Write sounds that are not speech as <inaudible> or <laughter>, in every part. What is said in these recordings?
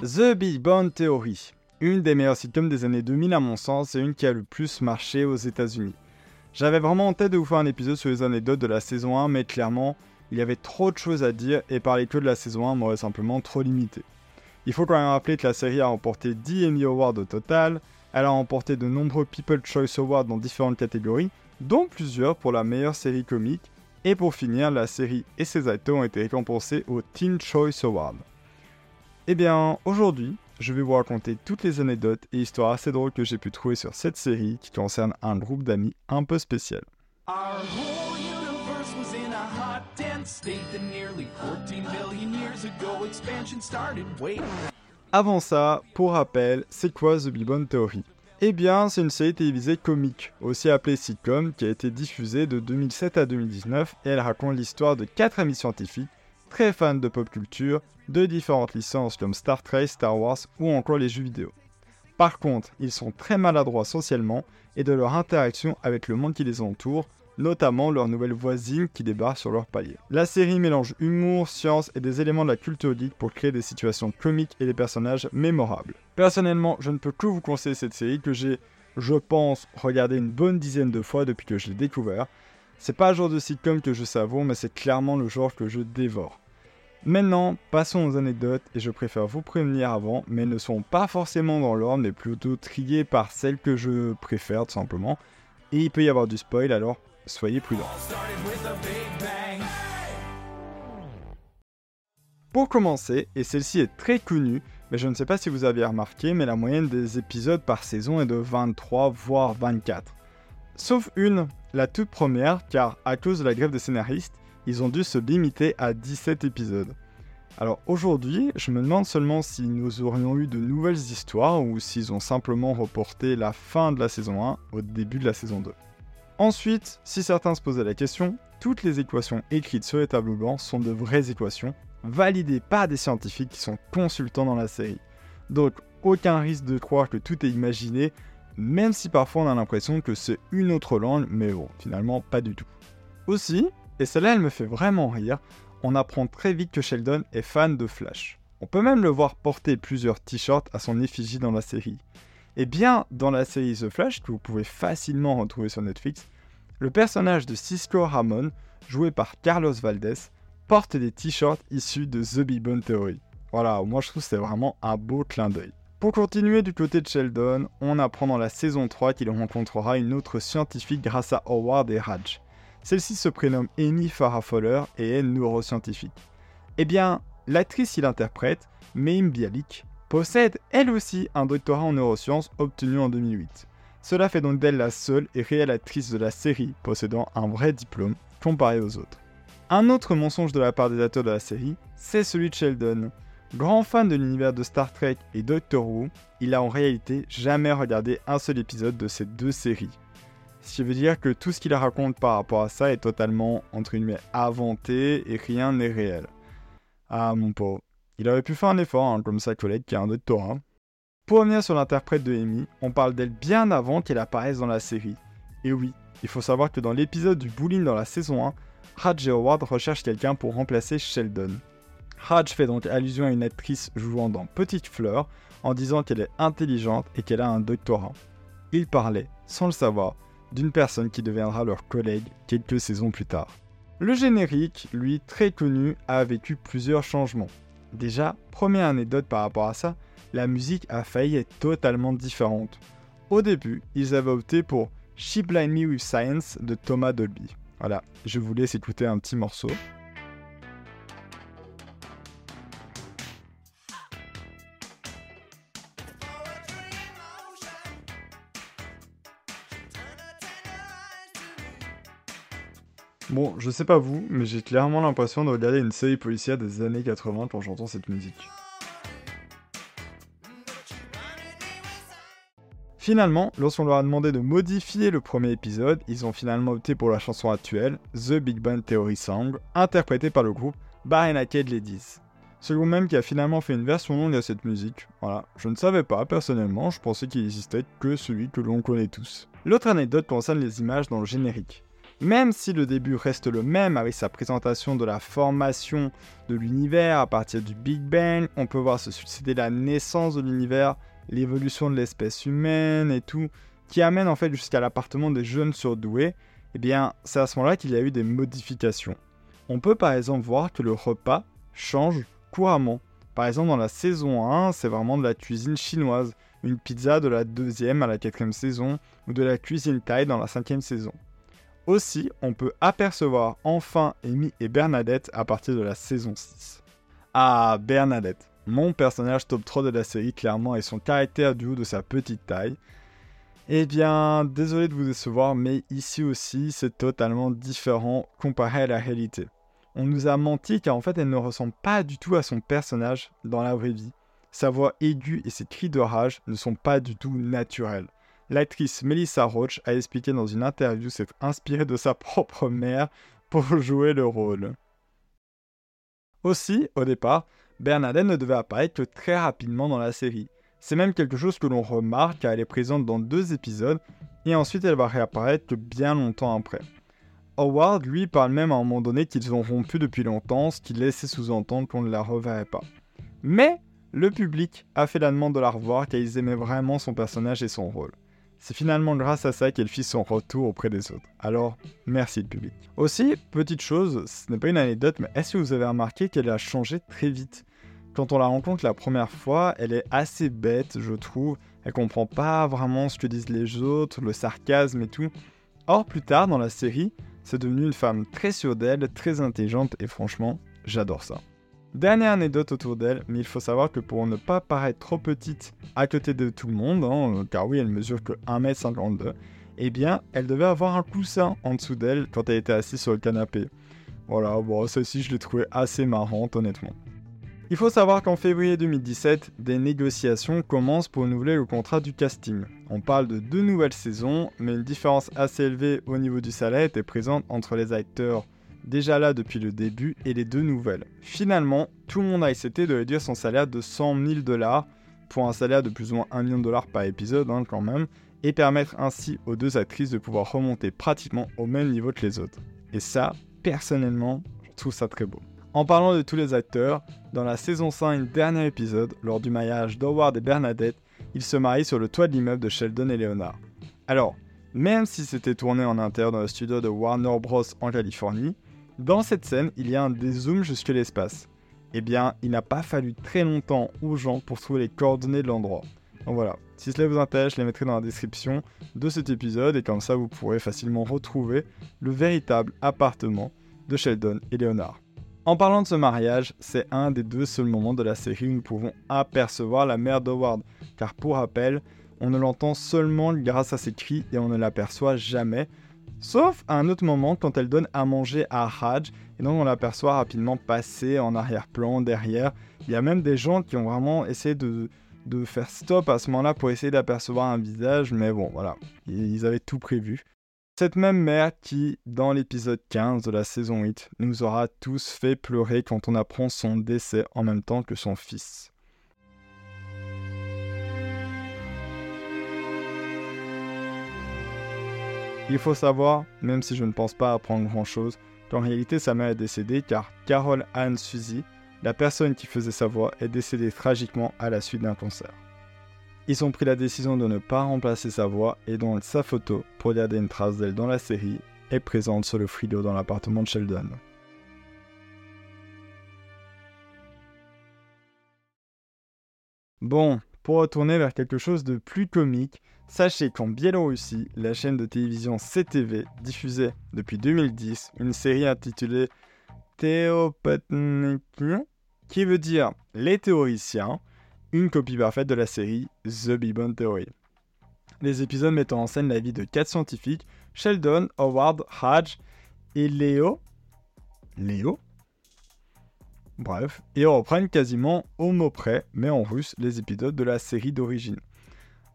The Big Bang Theory, une des meilleures sitcoms des années 2000 à mon sens et une qui a le plus marché aux États-Unis. J'avais vraiment en tête de vous faire un épisode sur les anecdotes de la saison 1, mais clairement, il y avait trop de choses à dire et parler que de la saison 1 m'aurait simplement trop limité. Il faut quand même rappeler que la série a remporté 10 Emmy Awards au total, elle a remporté de nombreux People Choice Awards dans différentes catégories, dont plusieurs pour la meilleure série comique, et pour finir, la série et ses acteurs ont été récompensés au Teen Choice Award. Eh bien, aujourd'hui, je vais vous raconter toutes les anecdotes et histoires assez drôles que j'ai pu trouver sur cette série qui concerne un groupe d'amis un peu spécial. Avant ça, pour rappel, c'est quoi The Big Bang Theory? Eh bien, c'est une série télévisée comique, aussi appelée sitcom, qui a été diffusée de 2007 à 2019 et elle raconte l'histoire de quatre amis scientifiques très fans de pop culture, de différentes licences comme Star Trek, Star Wars ou encore les jeux vidéo. Par contre, ils sont très maladroits socialement et de leur interaction avec le monde qui les entoure, notamment leurs nouvelles voisines qui débarquent sur leur palier. La série mélange humour, science et des éléments de la culture geek pour créer des situations comiques et des personnages mémorables. Personnellement, je ne peux que vous conseiller cette série que j'ai, je pense, regardé une bonne dizaine de fois depuis que je l'ai découvert. C'est pas un genre de sitcom que je savoure, mais c'est clairement le genre que je dévore. Maintenant, passons aux anecdotes et je préfère vous prévenir avant, mais ne sont pas forcément dans l'ordre, mais plutôt triées par celles que je préfère tout simplement. Et il peut y avoir du spoil, alors soyez prudents. Pour commencer, et celle-ci est très connue, mais je ne sais pas si vous aviez remarqué, mais la moyenne des épisodes par saison est de 23 voire 24. Sauf une, la toute première, car à cause de la grève des scénaristes, ils ont dû se limiter à 17 épisodes. Alors aujourd'hui, je me demande seulement si nous aurions eu de nouvelles histoires ou s'ils ont simplement reporté la fin de la saison 1 au début de la saison 2. Ensuite, si certains se posaient la question, toutes les équations écrites sur les tableaux blancs sont de vraies équations, validées par des scientifiques qui sont consultants dans la série. Donc aucun risque de croire que tout est imaginé, même si parfois on a l'impression que c'est une autre langue, mais bon, finalement pas du tout. Aussi, et celle-là, elle me fait vraiment rire. On apprend très vite que Sheldon est fan de Flash. On peut même le voir porter plusieurs t-shirts à son effigie dans la série. Et bien, dans la série The Flash, que vous pouvez facilement retrouver sur Netflix, le personnage de Cisco Ramon, joué par Carlos Valdez, porte des t-shirts issus de The Big Theory. Voilà, moi je trouve que c'est vraiment un beau clin d'œil. Pour continuer du côté de Sheldon, on apprend dans la saison 3 qu'il rencontrera une autre scientifique grâce à Howard et Raj. Celle-ci se prénomme Amy Farrah Fowler et est neuroscientifique. Eh bien, l'actrice qui l'interprète, Meim Bialik, possède elle aussi un doctorat en neurosciences obtenu en 2008. Cela fait donc d'elle la seule et réelle actrice de la série possédant un vrai diplôme comparé aux autres. Un autre mensonge de la part des acteurs de la série, c'est celui de Sheldon. Grand fan de l'univers de Star Trek et Doctor Who, il a en réalité jamais regardé un seul épisode de ces deux séries. Ce qui veut dire que tout ce qu'il raconte par rapport à ça est totalement, entre guillemets, inventé et rien n'est réel. Ah mon pauvre. Il aurait pu faire un effort, hein, comme sa collègue qui a un doctorat. Pour revenir sur l'interprète de Amy, on parle d'elle bien avant qu'elle apparaisse dans la série. Et oui, il faut savoir que dans l'épisode du bowling dans la saison 1, Raj et Howard recherchent quelqu'un pour remplacer Sheldon. Raj fait donc allusion à une actrice jouant dans Petite Fleur en disant qu'elle est intelligente et qu'elle a un doctorat. Il parlait, sans le savoir, d'une personne qui deviendra leur collègue quelques saisons plus tard. Le générique, lui très connu, a vécu plusieurs changements. Déjà, première anecdote par rapport à ça, la musique a failli être totalement différente. Au début, ils avaient opté pour She Blind Me with Science de Thomas Dolby. Voilà, je vous laisse écouter un petit morceau. Bon, je sais pas vous, mais j'ai clairement l'impression de regarder une série policière des années 80 quand j'entends cette musique. Finalement, lorsqu'on leur a demandé de modifier le premier épisode, ils ont finalement opté pour la chanson actuelle, The Big Bang Theory Song, interprétée par le groupe Bar Naked Ladies. Ce groupe même qui a finalement fait une version longue à cette musique. Voilà, je ne savais pas personnellement, je pensais qu'il existait que celui que l'on connaît tous. L'autre anecdote concerne les images dans le générique. Même si le début reste le même avec sa présentation de la formation de l'univers à partir du Big Bang, on peut voir se succéder la naissance de l'univers, l'évolution de l'espèce humaine et tout, qui amène en fait jusqu'à l'appartement des jeunes surdoués, eh bien c'est à ce moment-là qu'il y a eu des modifications. On peut par exemple voir que le repas change couramment. Par exemple dans la saison 1, c'est vraiment de la cuisine chinoise, une pizza de la deuxième à la quatrième saison, ou de la cuisine thaï dans la cinquième saison. Aussi, on peut apercevoir enfin Amy et Bernadette à partir de la saison 6. Ah, Bernadette, mon personnage top 3 de la série clairement et son caractère du haut de sa petite taille. Eh bien, désolé de vous décevoir, mais ici aussi, c'est totalement différent comparé à la réalité. On nous a menti car en fait, elle ne ressemble pas du tout à son personnage dans la vraie vie. Sa voix aiguë et ses cris de rage ne sont pas du tout naturels. L'actrice Melissa Roach a expliqué dans une interview s'être inspirée de sa <laughs> propre mère pour jouer le rôle. Aussi, au départ, Bernadette ne devait apparaître que très rapidement dans la série. C'est même quelque chose que l'on remarque car elle est présente dans deux épisodes et ensuite elle va réapparaître que bien longtemps après. Howard, lui, parle même à un moment donné qu'ils ont rompu depuis longtemps, ce qui laissait sous-entendre qu'on ne la reverrait pas. Mais le public a fait la demande de la revoir car ils aimaient vraiment son personnage et son rôle. C'est finalement grâce à ça qu'elle fit son retour auprès des autres. Alors, merci le public. Aussi, petite chose, ce n'est pas une anecdote, mais est-ce que vous avez remarqué qu'elle a changé très vite? Quand on la rencontre la première fois, elle est assez bête, je trouve. Elle comprend pas vraiment ce que disent les autres, le sarcasme et tout. Or, plus tard dans la série, c'est devenu une femme très sûre d'elle, très intelligente et franchement, j'adore ça. Dernière anecdote autour d'elle, mais il faut savoir que pour ne pas paraître trop petite à côté de tout le monde, hein, car oui, elle mesure que 1m52, eh bien, elle devait avoir un coussin en dessous d'elle quand elle était assise sur le canapé. Voilà, bon, celle-ci, je l'ai trouvée assez marrante, honnêtement. Il faut savoir qu'en février 2017, des négociations commencent pour renouveler le contrat du casting. On parle de deux nouvelles saisons, mais une différence assez élevée au niveau du salaire était présente entre les acteurs déjà là depuis le début, et les deux nouvelles. Finalement, tout le monde a accepté de réduire son salaire de 100 000 dollars pour un salaire de plus ou moins 1 million de dollars par épisode hein, quand même, et permettre ainsi aux deux actrices de pouvoir remonter pratiquement au même niveau que les autres. Et ça, personnellement, je trouve ça très beau. En parlant de tous les acteurs, dans la saison 5, dernier épisode, lors du mariage d'Howard et Bernadette, ils se marient sur le toit de l'immeuble de Sheldon et Leonard. Alors, même si c'était tourné en interne dans le studio de Warner Bros en Californie, dans cette scène, il y a un dézoom jusque l'espace. Eh bien, il n'a pas fallu très longtemps aux gens pour trouver les coordonnées de l'endroit. Donc voilà, si cela vous intéresse, je les mettrai dans la description de cet épisode et comme ça vous pourrez facilement retrouver le véritable appartement de Sheldon et Leonard. En parlant de ce mariage, c'est un des deux seuls moments de la série où nous pouvons apercevoir la mère d'Howard, car pour rappel, on ne l'entend seulement grâce à ses cris et on ne l'aperçoit jamais, Sauf à un autre moment quand elle donne à manger à Raj, et donc on l'aperçoit rapidement passer en arrière-plan, derrière. Il y a même des gens qui ont vraiment essayé de, faire stop à ce moment-là pour essayer d'apercevoir un visage, mais bon, voilà, ils avaient tout prévu. Cette même mère qui, dans l'épisode 15 de la saison 8, nous aura tous fait pleurer quand on apprend son décès en même temps que son fils. Il faut savoir, même si je ne pense pas apprendre grand chose, qu'en réalité sa mère est décédée car Carol Anne Suzy, la personne qui faisait sa voix, est décédée tragiquement à la suite d'un cancer. Ils ont pris la décision de ne pas remplacer sa voix et donc sa photo, pour garder une trace d'elle dans la série, est présente sur le frigo dans l'appartement de Sheldon. Bon, pour retourner vers quelque chose de plus comique, Sachez qu'en Biélorussie, la chaîne de télévision CTV diffusait depuis 2010 une série intitulée Théopatnik, qui veut dire Les théoriciens, une copie parfaite de la série The Big Bang Theory. Les épisodes mettant en scène la vie de quatre scientifiques, Sheldon, Howard, Raj et Léo. Léo Bref, et reprennent quasiment au mot près, mais en russe, les épisodes de la série d'origine.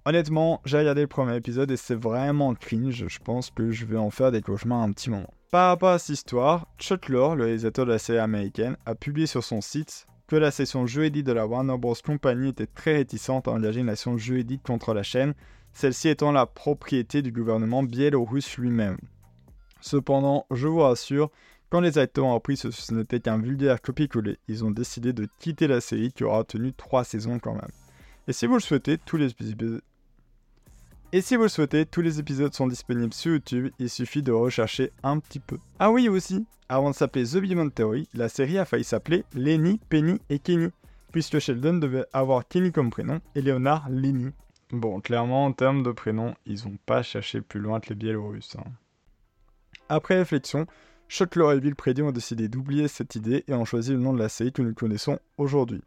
Honnêtement, j'ai regardé le premier épisode et c'est vraiment cringe. Je pense que je vais en faire des cauchemars un petit moment. Par rapport à cette histoire, Chuck le réalisateur de la série américaine, a publié sur son site que la section juridique de la Warner Bros. Company était très réticente à engager une action juridique contre la chaîne, celle-ci étant la propriété du gouvernement biélorusse lui-même. Cependant, je vous rassure, quand les acteurs ont appris que ce n'était qu'un vulgaire copier-coller, ils ont décidé de quitter la série qui aura tenu 3 saisons quand même. Et si vous le souhaitez, tous les épisodes... Sont disponibles sur YouTube, il suffit de rechercher un petit peu. Ah oui aussi, avant de s'appeler The Big Theory, la série a failli s'appeler Lenny, Penny et Kenny, puisque Sheldon devait avoir Kenny comme prénom et Leonard Lenny. Bon, clairement, en termes de prénom, ils n'ont pas cherché plus loin que les Biélorusses. Hein. Après réflexion, Shuttler et Bill Prady ont décidé d'oublier cette idée et ont choisi le nom de la série que nous connaissons aujourd'hui.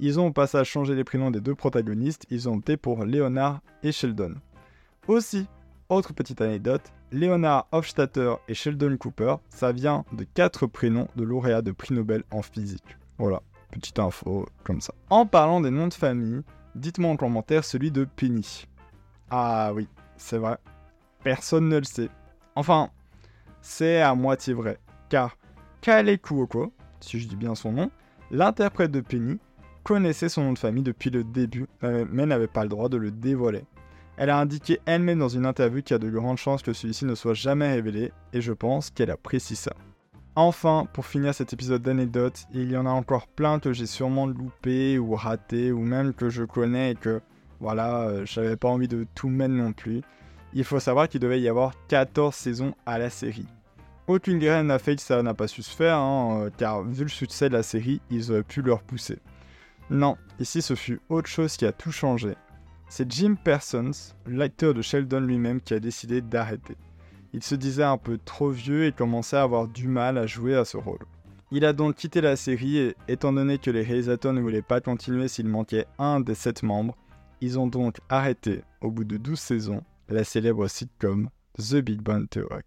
Ils ont au passage changé les prénoms des deux protagonistes, ils ont opté pour Leonard et Sheldon. Aussi, autre petite anecdote, Leonard Hofstadter et Sheldon Cooper, ça vient de quatre prénoms de lauréats de prix Nobel en physique. Voilà, petite info comme ça. En parlant des noms de famille, dites-moi en commentaire celui de Penny. Ah oui, c'est vrai. Personne ne le sait. Enfin, c'est à moitié vrai, car Kale Kuoko, si je dis bien son nom, l'interprète de Penny, connaissait son nom de famille depuis le début, mais n'avait pas le droit de le dévoiler. Elle a indiqué elle-même dans une interview qu'il y a de grandes chances que celui-ci ne soit jamais révélé, et je pense qu'elle apprécie ça. Enfin, pour finir cet épisode d'anecdotes, il y en a encore plein que j'ai sûrement loupé ou raté, ou même que je connais et que, voilà, euh, j'avais pas envie de tout mettre non plus. Il faut savoir qu'il devait y avoir 14 saisons à la série. Aucune graine n'a fait que ça n'a pas su se faire, hein, euh, car vu le succès de la série, ils auraient pu le repousser. Non, ici ce fut autre chose qui a tout changé. C'est Jim Parsons, l'acteur de Sheldon lui-même, qui a décidé d'arrêter. Il se disait un peu trop vieux et commençait à avoir du mal à jouer à ce rôle. Il a donc quitté la série et, étant donné que les réalisateurs ne voulaient pas continuer s'il manquait un des sept membres, ils ont donc arrêté, au bout de 12 saisons, la célèbre sitcom The Big Bang Theory.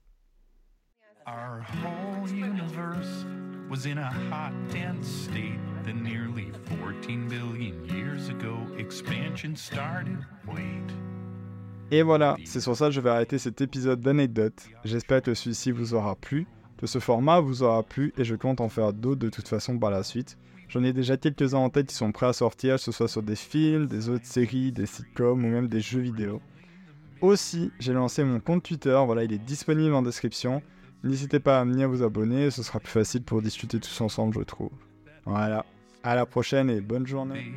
Our whole universe was in a hot, dense state that nearly 14 billion years ago expansion started. Wait. Et voilà, c'est sur ça que je vais arrêter cet épisode d'anecdotes. J'espère que celui-ci vous aura plu, que ce format vous aura plu et je compte en faire d'autres de toute façon par la suite. J'en ai déjà quelques-uns en tête qui sont prêts à sortir, que ce soit sur des films, des autres séries, des sitcoms ou même des jeux vidéo. Aussi, j'ai lancé mon compte Twitter, voilà, il est disponible en description. N'hésitez pas à venir vous abonner, ce sera plus facile pour discuter tous ensemble, je trouve. Voilà. À la prochaine et bonne journée.